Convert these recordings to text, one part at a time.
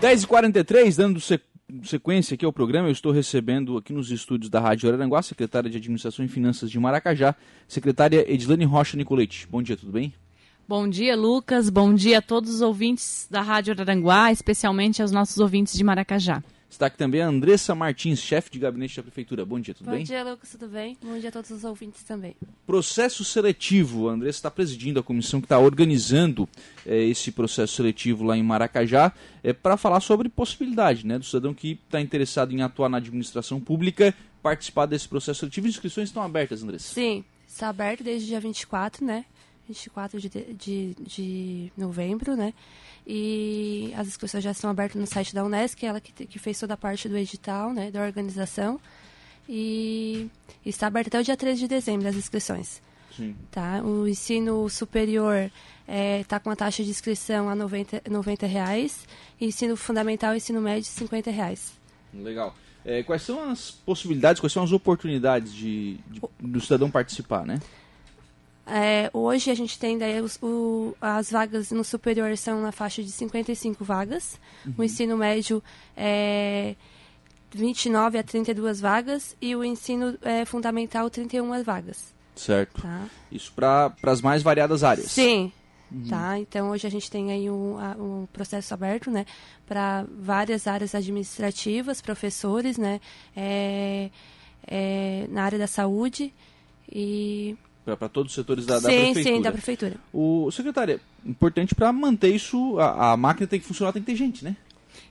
10h43, dando sequência aqui ao programa, eu estou recebendo aqui nos estúdios da Rádio Araranguá, secretária de Administração e Finanças de Maracajá, secretária Edilane Rocha Nicolete. Bom dia, tudo bem? Bom dia, Lucas. Bom dia a todos os ouvintes da Rádio Araranguá, especialmente aos nossos ouvintes de Maracajá. Está aqui também a Andressa Martins, chefe de gabinete da Prefeitura. Bom dia, tudo Bom bem? Bom dia, Lucas, tudo bem? Bom dia a todos os ouvintes também. Processo seletivo. A Andressa está presidindo a comissão que está organizando é, esse processo seletivo lá em Maracajá é, para falar sobre possibilidade né, do cidadão que está interessado em atuar na administração pública participar desse processo seletivo. Inscrições estão abertas, Andressa? Sim, está aberto desde o dia 24, né? 24 de, de, de novembro, né? E as inscrições já estão abertas no site da Unesc, ela que, que fez toda a parte do edital, né, da organização. E está aberto até o dia 13 de dezembro as inscrições. Sim. Tá? O ensino superior está é, tá com a taxa de inscrição a 90, 90 reais, e ensino fundamental e ensino médio 50 reais. Legal. É, quais são as possibilidades, quais são as oportunidades de, de do cidadão participar, né? É, hoje a gente tem daí os, o, as vagas no superior são na faixa de 55 vagas. Uhum. O ensino médio é 29 a 32 vagas e o ensino é, fundamental 31 vagas. Certo. Tá? Isso para as mais variadas áreas. Sim. Uhum. Tá? Então hoje a gente tem aí um, um processo aberto, né, para várias áreas administrativas, professores, né, é, é, na área da saúde e para todos os setores da, sim, da prefeitura. Sim, da prefeitura. O secretário, importante para manter isso, a, a máquina tem que funcionar, tem que ter gente, né?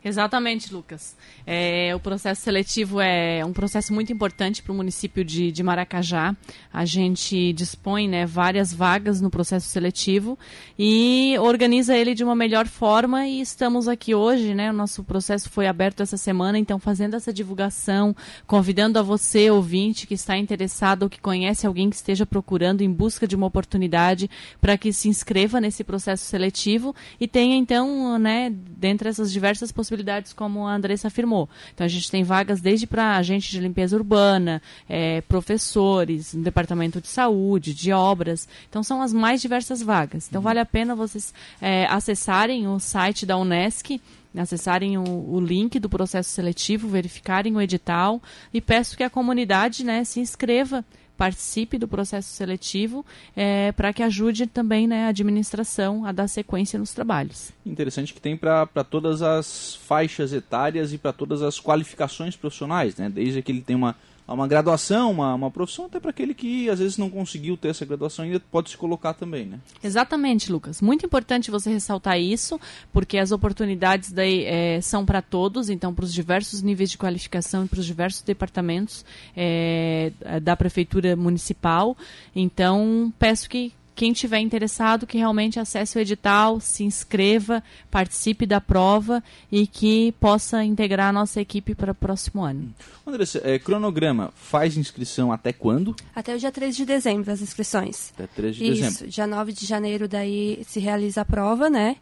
Exatamente, Lucas. É, o processo seletivo é um processo muito importante para o município de, de, Maracajá. A gente dispõe né, várias vagas no processo seletivo e organiza ele de uma melhor forma e estamos aqui hoje, né? O nosso processo foi aberto essa semana, então fazendo essa divulgação, convidando a você, ouvinte, que está interessado ou que conhece alguém que esteja procurando em busca de uma oportunidade para que se inscreva nesse processo seletivo e tenha então, né, dentre essas diversas possibilidades, como a Andressa afirmou. Então a gente tem vagas desde para agente de limpeza urbana, é, professores, no departamento de saúde, de obras. Então são as mais diversas vagas. Então vale a pena vocês é, acessarem o site da Unesc acessarem o, o, link do processo seletivo, verificarem o edital e peço que a comunidade né, se inscreva participe do processo seletivo é, para que ajude também né, a administração a dar sequência nos trabalhos. Interessante que tem para todas as faixas etárias e para todas as qualificações profissionais, né? desde que ele tem uma uma graduação, uma, uma profissão, até para aquele que às vezes não conseguiu ter essa graduação ainda pode se colocar também, né? Exatamente, Lucas. Muito importante você ressaltar isso, porque as oportunidades daí é, são para todos, então para os diversos níveis de qualificação e para os diversos departamentos é, da prefeitura municipal. Então peço que quem tiver interessado que realmente acesse o edital, se inscreva, participe da prova e que possa integrar a nossa equipe para o próximo ano. Andressa, é, cronograma, faz inscrição até quando? Até o dia 3 de dezembro as inscrições. Até 3 de Isso, dezembro. dia 9 de janeiro daí se realiza a prova, né?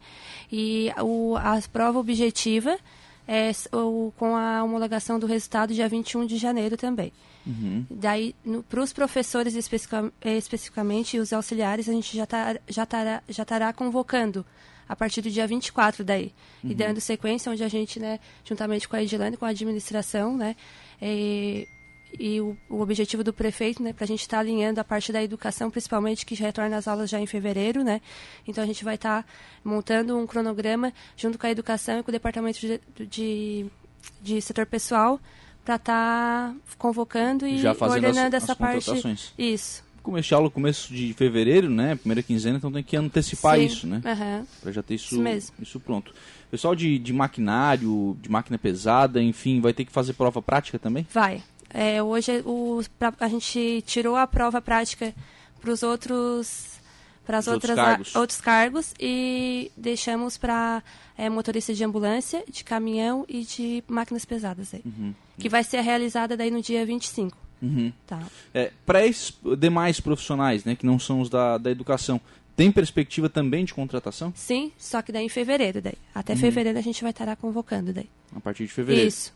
E o, a prova objetiva é o, com a homologação do resultado dia 21 de janeiro também. Uhum. Daí, para os professores especific, especificamente e os auxiliares, a gente já tá, já tará, já tará convocando a partir do dia 24 daí. Uhum. E dando sequência, onde a gente, né, juntamente com a Edilane, com a administração, né, e, e o, o, objetivo do prefeito, né, para a gente estar tá alinhando a parte da educação, principalmente, que retorna às aulas já em fevereiro, né, então a gente vai estar tá montando um cronograma junto com a educação e com o departamento de, de, de setor pessoal, para estar tá convocando e ordenando as, essa as parte. Isso. Começo de aula começo de fevereiro, né? Primeira quinzena, então tem que antecipar Sim. isso, né? Uhum. Para já ter isso, isso, isso pronto. Pessoal de, de maquinário, de máquina pesada, enfim, vai ter que fazer prova prática também? Vai. É, hoje o, pra, a gente tirou a prova prática para os outros para outras outros cargos. outros cargos e deixamos para é, motorista de ambulância, de caminhão e de máquinas pesadas aí. Uhum. Que vai ser realizada daí no dia 25. Uhum. Tá. É, para esses demais profissionais, né, que não são os da, da educação, tem perspectiva também de contratação? Sim, só que daí em fevereiro daí. Até uhum. fevereiro a gente vai estar convocando daí. A partir de fevereiro. Isso.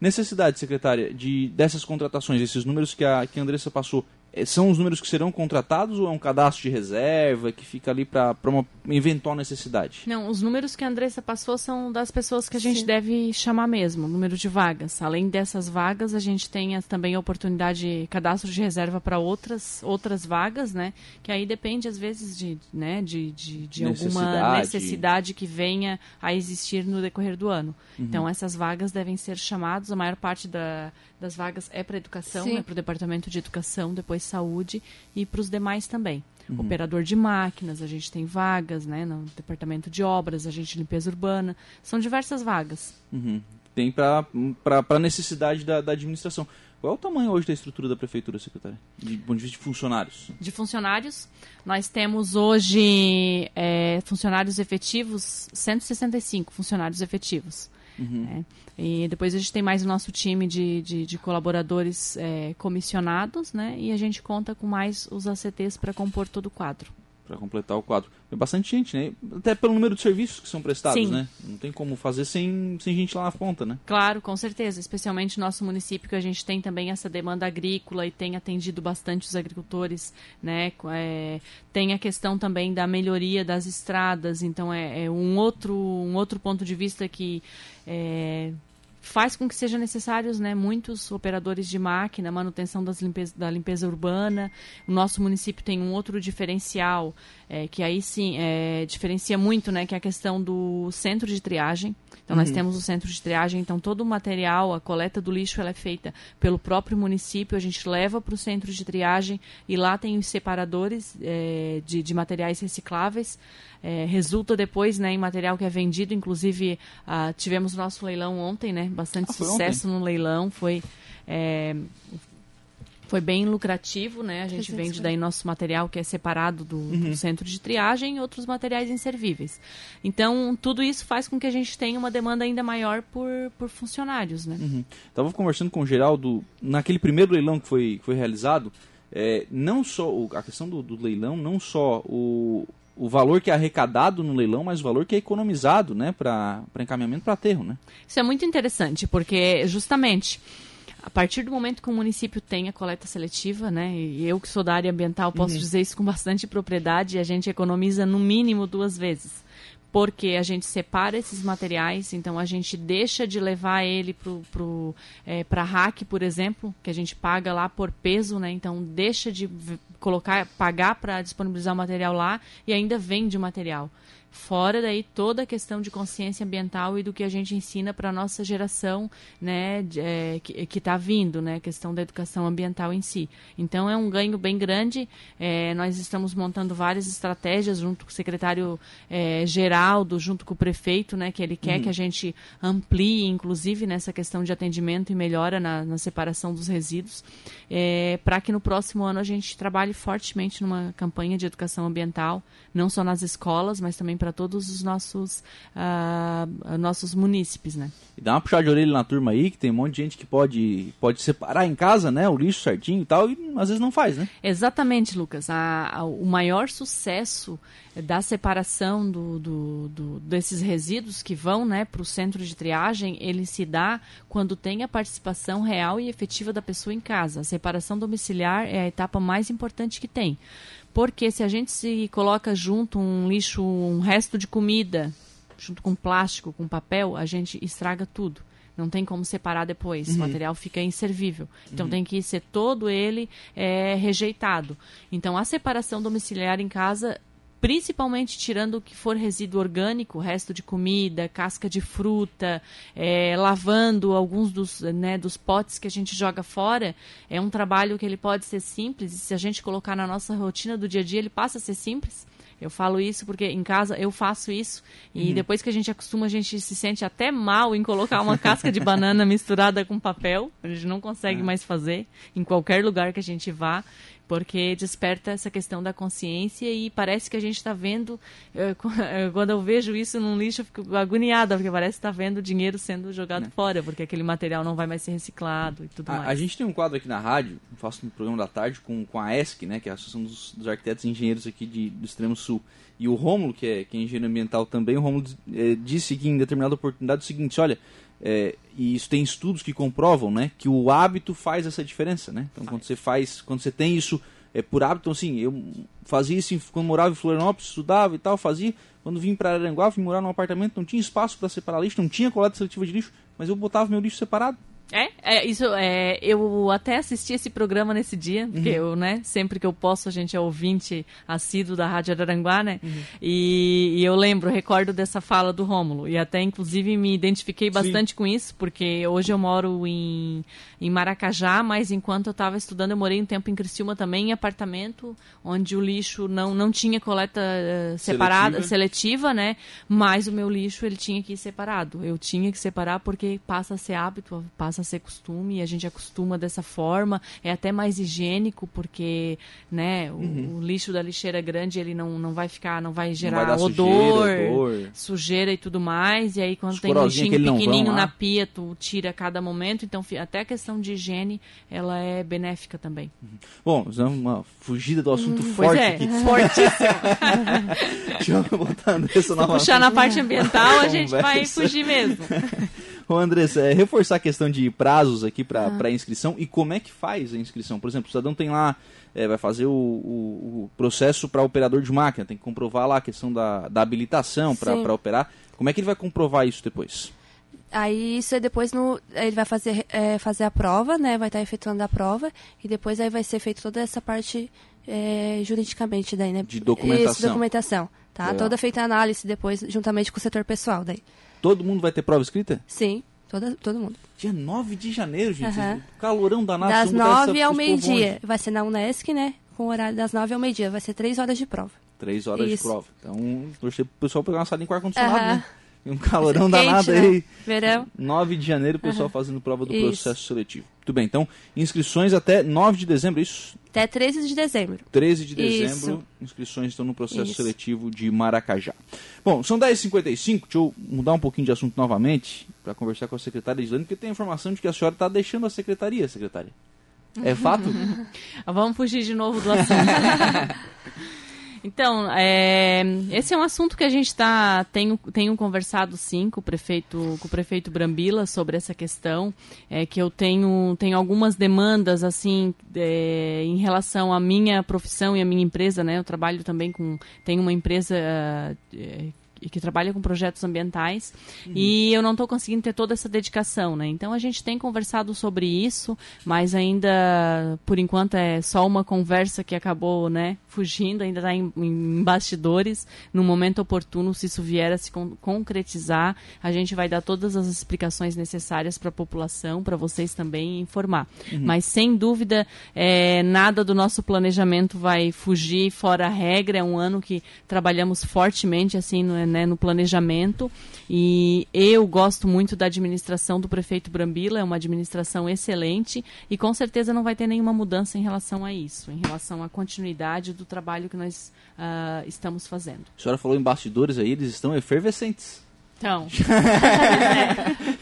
Necessidade, secretária, de dessas contratações, esses números que a, que a Andressa passou, são os números que serão contratados ou é um cadastro de reserva que fica ali para uma eventual necessidade? Não, os números que a Andressa passou são das pessoas que a gente Sim. deve chamar mesmo, número de vagas. Além dessas vagas, a gente tem também a oportunidade de cadastro de reserva para outras, outras vagas, né? Que aí depende, às vezes, de, né, de, de, de necessidade. alguma necessidade que venha a existir no decorrer do ano. Uhum. Então, essas vagas devem ser chamadas, a maior parte da, das vagas é para educação, é para o departamento de educação, depois saúde e para os demais também. Uhum. Operador de máquinas, a gente tem vagas, né? No departamento de obras, a gente limpeza urbana, são diversas vagas. Uhum. Tem para a necessidade da, da administração. Qual é o tamanho hoje da estrutura da prefeitura, secretária? De ponto de vista de funcionários? De funcionários, nós temos hoje é, funcionários efetivos, 165 funcionários efetivos. Uhum. Né? E depois a gente tem mais o nosso time de, de, de colaboradores é, comissionados, né? E a gente conta com mais os ACTs para compor todo o quadro para completar o quadro. É bastante gente, né? Até pelo número de serviços que são prestados, Sim. né? Não tem como fazer sem, sem gente lá na ponta, né? Claro, com certeza. Especialmente no nosso município, que a gente tem também essa demanda agrícola e tem atendido bastante os agricultores, né? É, tem a questão também da melhoria das estradas, então é, é um, outro, um outro ponto de vista que é, faz com que sejam necessários né, muitos operadores de máquina, manutenção das limpeza, da limpeza urbana. O nosso município tem um outro diferencial, é, que aí sim é, diferencia muito, né, que é a questão do centro de triagem. Então, uhum. nós temos o centro de triagem, então todo o material, a coleta do lixo, ela é feita pelo próprio município, a gente leva para o centro de triagem e lá tem os separadores é, de, de materiais recicláveis é, resulta depois né, em material que é vendido. Inclusive, ah, tivemos o nosso leilão ontem, né? Bastante ah, sucesso ontem. no leilão. Foi. É, foi bem lucrativo, né? A gente vende daí nosso material que é separado do, uhum. do, centro de triagem e outros materiais inservíveis. Então, tudo isso faz com que a gente tenha uma demanda ainda maior por, por funcionários, né? Uhum. Estava conversando com o Geraldo, naquele primeiro leilão que foi, que foi realizado, é, não só a questão do, do, leilão, não só o, o valor que é arrecadado no leilão, mas o valor que é economizado né, para encaminhamento para aterro. Né? Isso é muito interessante, porque justamente a partir do momento que o município tem a coleta seletiva, né, e eu que sou da área ambiental posso uhum. dizer isso com bastante propriedade, a gente economiza no mínimo duas vezes porque a gente separa esses materiais, então a gente deixa de levar ele para é, hack, por exemplo, que a gente paga lá por peso, né? Então deixa de colocar, pagar para disponibilizar o material lá e ainda vende o material. Fora daí toda a questão de consciência ambiental e do que a gente ensina para a nossa geração, né, de, é, que está vindo, né, a questão da educação ambiental em si. Então é um ganho bem grande. É, nós estamos montando várias estratégias junto com o secretário é, Geraldo, junto com o prefeito, né, que ele quer uhum. que a gente amplie, inclusive nessa questão de atendimento e melhora na, na separação dos resíduos, é, para que no próximo ano a gente trabalhe fortemente numa campanha de educação ambiental, não só nas escolas, mas também para todos os nossos, uh, nossos munícipes, né? E dá uma puxada de orelha na turma aí, que tem um monte de gente que pode, pode separar em casa, né, o lixo certinho e tal, e às vezes não faz, né? Exatamente, Lucas. A, a, o maior sucesso da separação do, do, do, desses resíduos que vão né, para o centro de triagem, ele se dá quando tem a participação real e efetiva da pessoa em casa. A separação domiciliar é a etapa mais importante que tem. Porque se a gente se coloca junto um lixo, um resto de comida, junto com plástico, com papel, a gente estraga tudo. Não tem como separar depois. Uhum. O material fica inservível. Então uhum. tem que ser todo ele é, rejeitado. Então a separação domiciliar em casa principalmente tirando o que for resíduo orgânico, resto de comida, casca de fruta, é, lavando alguns dos, né, dos potes que a gente joga fora, é um trabalho que ele pode ser simples e se a gente colocar na nossa rotina do dia a dia, ele passa a ser simples. Eu falo isso porque em casa eu faço isso e uhum. depois que a gente acostuma, a gente se sente até mal em colocar uma casca de banana misturada com papel. A gente não consegue é. mais fazer em qualquer lugar que a gente vá porque desperta essa questão da consciência e parece que a gente está vendo, eh, quando eu vejo isso num lixo, eu fico agoniada, porque parece que está vendo dinheiro sendo jogado é. fora, porque aquele material não vai mais ser reciclado e tudo a, mais. A gente tem um quadro aqui na rádio, faço um programa da tarde com, com a ESC, né, que é a Associação dos, dos Arquitetos e Engenheiros aqui de, do Extremo Sul. E o Rômulo, que é, que é engenheiro ambiental também, o Rômulo é, disse que em determinada oportunidade o seguinte, olha, é, e isso tem estudos que comprovam, né, que o hábito faz essa diferença, né? Então, quando você faz, quando você tem isso é, por hábito, então, assim, eu fazia isso quando morava em Florianópolis, estudava e tal, fazia. Quando vim para Aranguá, vim morar num apartamento, não tinha espaço para separar lixo, não tinha coleta seletiva de lixo, mas eu botava meu lixo separado. É, é, isso é. Eu até assisti esse programa nesse dia, porque uhum. eu, né, sempre que eu posso, a gente é ouvinte assíduo da Rádio Araranguá, né? Uhum. E, e, eu lembro, recordo dessa fala do Rômulo. E até, inclusive, me identifiquei bastante Sim. com isso, porque hoje eu moro em, em Maracajá, mas enquanto eu estava estudando, eu morei um tempo em Criciúma também, em apartamento, onde o lixo não, não tinha coleta uh, separada, seletiva. seletiva, né? Mas o meu lixo, ele tinha que ir separado. Eu tinha que separar porque passa a ser hábito, passa a ser costume a gente acostuma dessa forma. É até mais higiênico porque, né, o, uhum. o lixo da lixeira grande ele não, não vai ficar, não vai gerar não vai odor, sujeira, sujeira, e tudo mais. E aí quando Os tem um lixinho pequenininho na pia, tu tira a cada momento. Então até a questão de higiene ela é benéfica também. Uhum. Bom, uma fugida do assunto hum, forte é, aqui. Fortíssimo. Deixa eu botar Andressa Puxar na parte ambiental, a gente vai fugir mesmo. Ô Andressa, é, reforçar a questão de prazos aqui para ah. inscrição e como é que faz a inscrição. Por exemplo, o cidadão tem lá, é, vai fazer o, o, o processo para operador de máquina, tem que comprovar lá a questão da, da habilitação para operar. Como é que ele vai comprovar isso depois? Aí isso é depois no, ele vai fazer, é, fazer a prova, né? Vai estar efetuando a prova e depois aí vai ser feita toda essa parte é, juridicamente daí, né? De documentação. Isso, documentação. Tá? Legal. Toda feita a análise depois, juntamente com o setor pessoal daí. Todo mundo vai ter prova escrita? Sim, toda, todo mundo. Dia 9 de janeiro, gente. Uhum. Calorão danado. Das 9 ao meio-dia. Vai ser na Unesc, né? Com o horário das 9 ao meio-dia. Vai ser 3 horas de prova. 3 horas Isso. de prova. Então, torcer pro pessoal pegar uma salinha com ar-condicionado, uhum. né? um calorão danado né? aí. Verão. 9 de janeiro, o pessoal uhum. fazendo prova do isso. processo seletivo. Muito bem, então, inscrições até 9 de dezembro, é isso? Até 13 de dezembro. 13 de dezembro, isso. inscrições estão no processo isso. seletivo de Maracajá. Bom, são 10h55, deixa eu mudar um pouquinho de assunto novamente, para conversar com a secretária Islane, porque tem a informação de que a senhora está deixando a secretaria, secretária. É fato? Vamos fugir de novo do assunto. Então, é, esse é um assunto que a gente está tenho, tenho conversado sim com o prefeito com o prefeito Brambila sobre essa questão, é, que eu tenho tenho algumas demandas assim é, em relação à minha profissão e à minha empresa, né? Eu trabalho também com tenho uma empresa é, que trabalha com projetos ambientais uhum. e eu não estou conseguindo ter toda essa dedicação, né? Então a gente tem conversado sobre isso, mas ainda por enquanto é só uma conversa que acabou, né, fugindo, ainda está em, em, bastidores. No momento oportuno, se isso vier a se con concretizar, a gente vai dar todas as explicações necessárias para a população, para vocês também informar. Uhum. Mas sem dúvida, é, nada do nosso planejamento vai fugir fora a regra. É um ano que trabalhamos fortemente assim no né, no planejamento. E eu gosto muito da administração do prefeito Brambila, é uma administração excelente e com certeza não vai ter nenhuma mudança em relação a isso, em relação à continuidade do trabalho que nós uh, estamos fazendo. A senhora falou em bastidores aí, eles estão efervescentes. Então.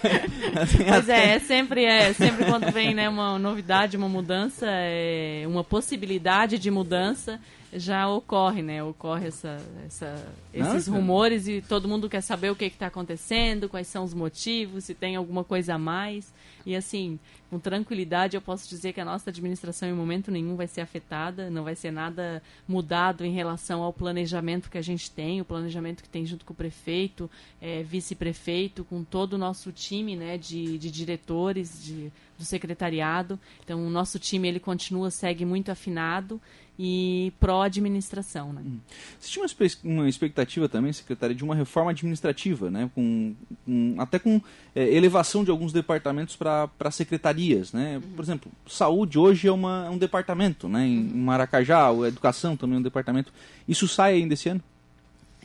pois é, é sempre é, sempre quando vem né, uma novidade, uma mudança, é, uma possibilidade de mudança, já ocorre, né? Ocorre essa, essa, esses Nossa. rumores e todo mundo quer saber o que está acontecendo, quais são os motivos, se tem alguma coisa a mais. E assim, com tranquilidade eu posso dizer que a nossa administração em momento nenhum vai ser afetada, não vai ser nada mudado em relação ao planejamento que a gente tem, o planejamento que tem junto com o prefeito, é, vice-prefeito, com todo o nosso time né, de, de diretores, de, do secretariado. Então o nosso time ele continua, segue muito afinado e pró-administração. Né? Hum. Você tinha uma, expectativa também, secretária, de uma reforma administrativa, né? com, com até com é, elevação de alguns departamentos para secretarias. Né? Uhum. Por exemplo, saúde hoje é, uma, é um departamento, né? em, Maracajá, educação também é um departamento. Isso sai ainda esse ano?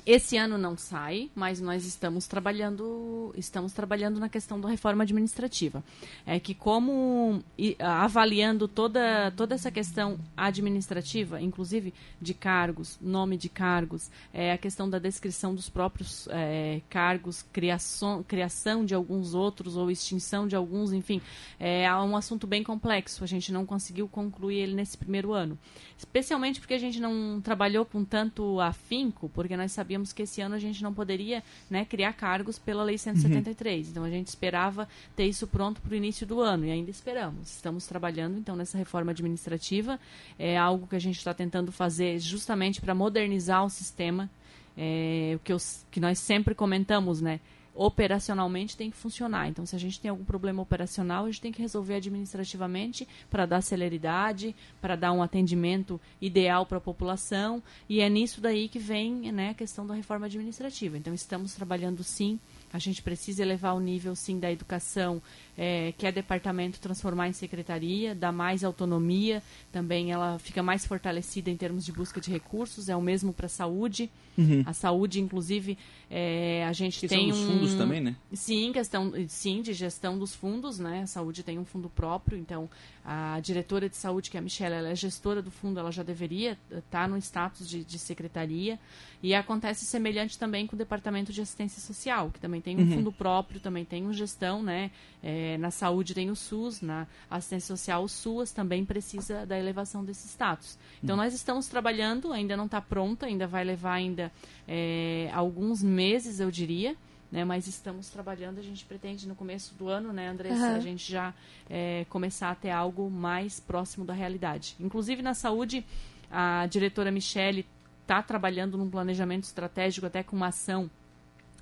Esse ano não sai, mas nós estamos trabalhando, estamos trabalhando na questão da reforma administrativa. É que como avaliando toda, toda essa questão administrativa, inclusive de cargos, nome de cargos, é, a questão da descrição dos próprios é, cargos, criação, criação de alguns outros ou extinção de alguns, enfim, é um assunto bem complexo. A gente não conseguiu concluir ele nesse primeiro ano, especialmente porque a gente não trabalhou com tanto afinco, porque nós sabíamos sabíamos que esse ano a gente não poderia né, criar cargos pela Lei 173. Uhum. Então a gente esperava ter isso pronto para o início do ano e ainda esperamos. Estamos trabalhando então nessa reforma administrativa. É algo que a gente está tentando fazer justamente para modernizar o sistema. É, o que, eu, que nós sempre comentamos, né? Operacionalmente tem que funcionar. Então, se a gente tem algum problema operacional, a gente tem que resolver administrativamente para dar celeridade, para dar um atendimento ideal para a população. E é nisso daí que vem né, a questão da reforma administrativa. Então, estamos trabalhando sim. A gente precisa elevar o nível, sim, da educação, é, que é departamento, transformar em secretaria, dar mais autonomia. Também ela fica mais fortalecida em termos de busca de recursos. É o mesmo para a saúde. Uhum. A saúde, inclusive, é, a gente questão tem dos um... fundos também, né? Sim, questão, sim, de gestão dos fundos, né? A saúde tem um fundo próprio, então a diretora de saúde, que é a Michelle, ela é gestora do fundo, ela já deveria estar tá no status de, de, secretaria. E acontece semelhante também com o departamento de assistência social, que também tem um uhum. fundo próprio, também tem uma gestão, né? É, na saúde tem o SUS, na assistência social o SUAS também precisa da elevação desse status. Então uhum. nós estamos trabalhando, ainda não está pronta, ainda vai levar ainda é, alguns meses, eu diria. Né, mas estamos trabalhando, a gente pretende no começo do ano, né, Andressa, uhum. a gente já é, começar a ter algo mais próximo da realidade. Inclusive na saúde, a diretora Michele está trabalhando num planejamento estratégico, até com uma ação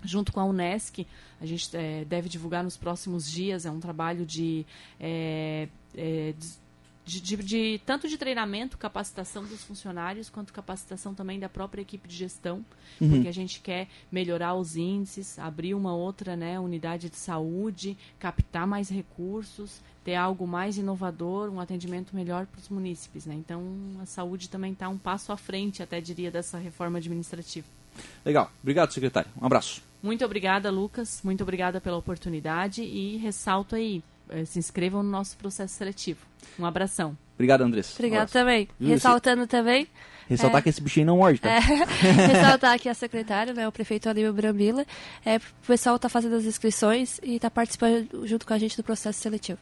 junto com a Unesc, a gente é, deve divulgar nos próximos dias, é um trabalho de, é, é, de, de, de, tanto de treinamento, capacitação dos funcionários, quanto capacitação também da própria equipe de gestão, uhum. porque a gente quer melhorar os índices, abrir uma outra né, unidade de saúde, captar mais recursos, ter algo mais inovador, um atendimento melhor para os munícipes. Né? Então, a saúde também está um passo à frente, até diria, dessa reforma administrativa. Legal. Obrigado, secretário. Um abraço. Muito obrigada, Lucas. Muito obrigada pela oportunidade e ressalto aí, eh, se inscrevam no nosso processo seletivo. Um abração. Obrigado, Andressa. Obrigado um também. Ressaltando também. Ressaltar é, que esse bichinho não morde, tá? É, ressaltar que a secretária, né, o prefeito Aníbal Brambila, é, o pessoal está fazendo as inscrições e está participando junto com a gente do processo seletivo.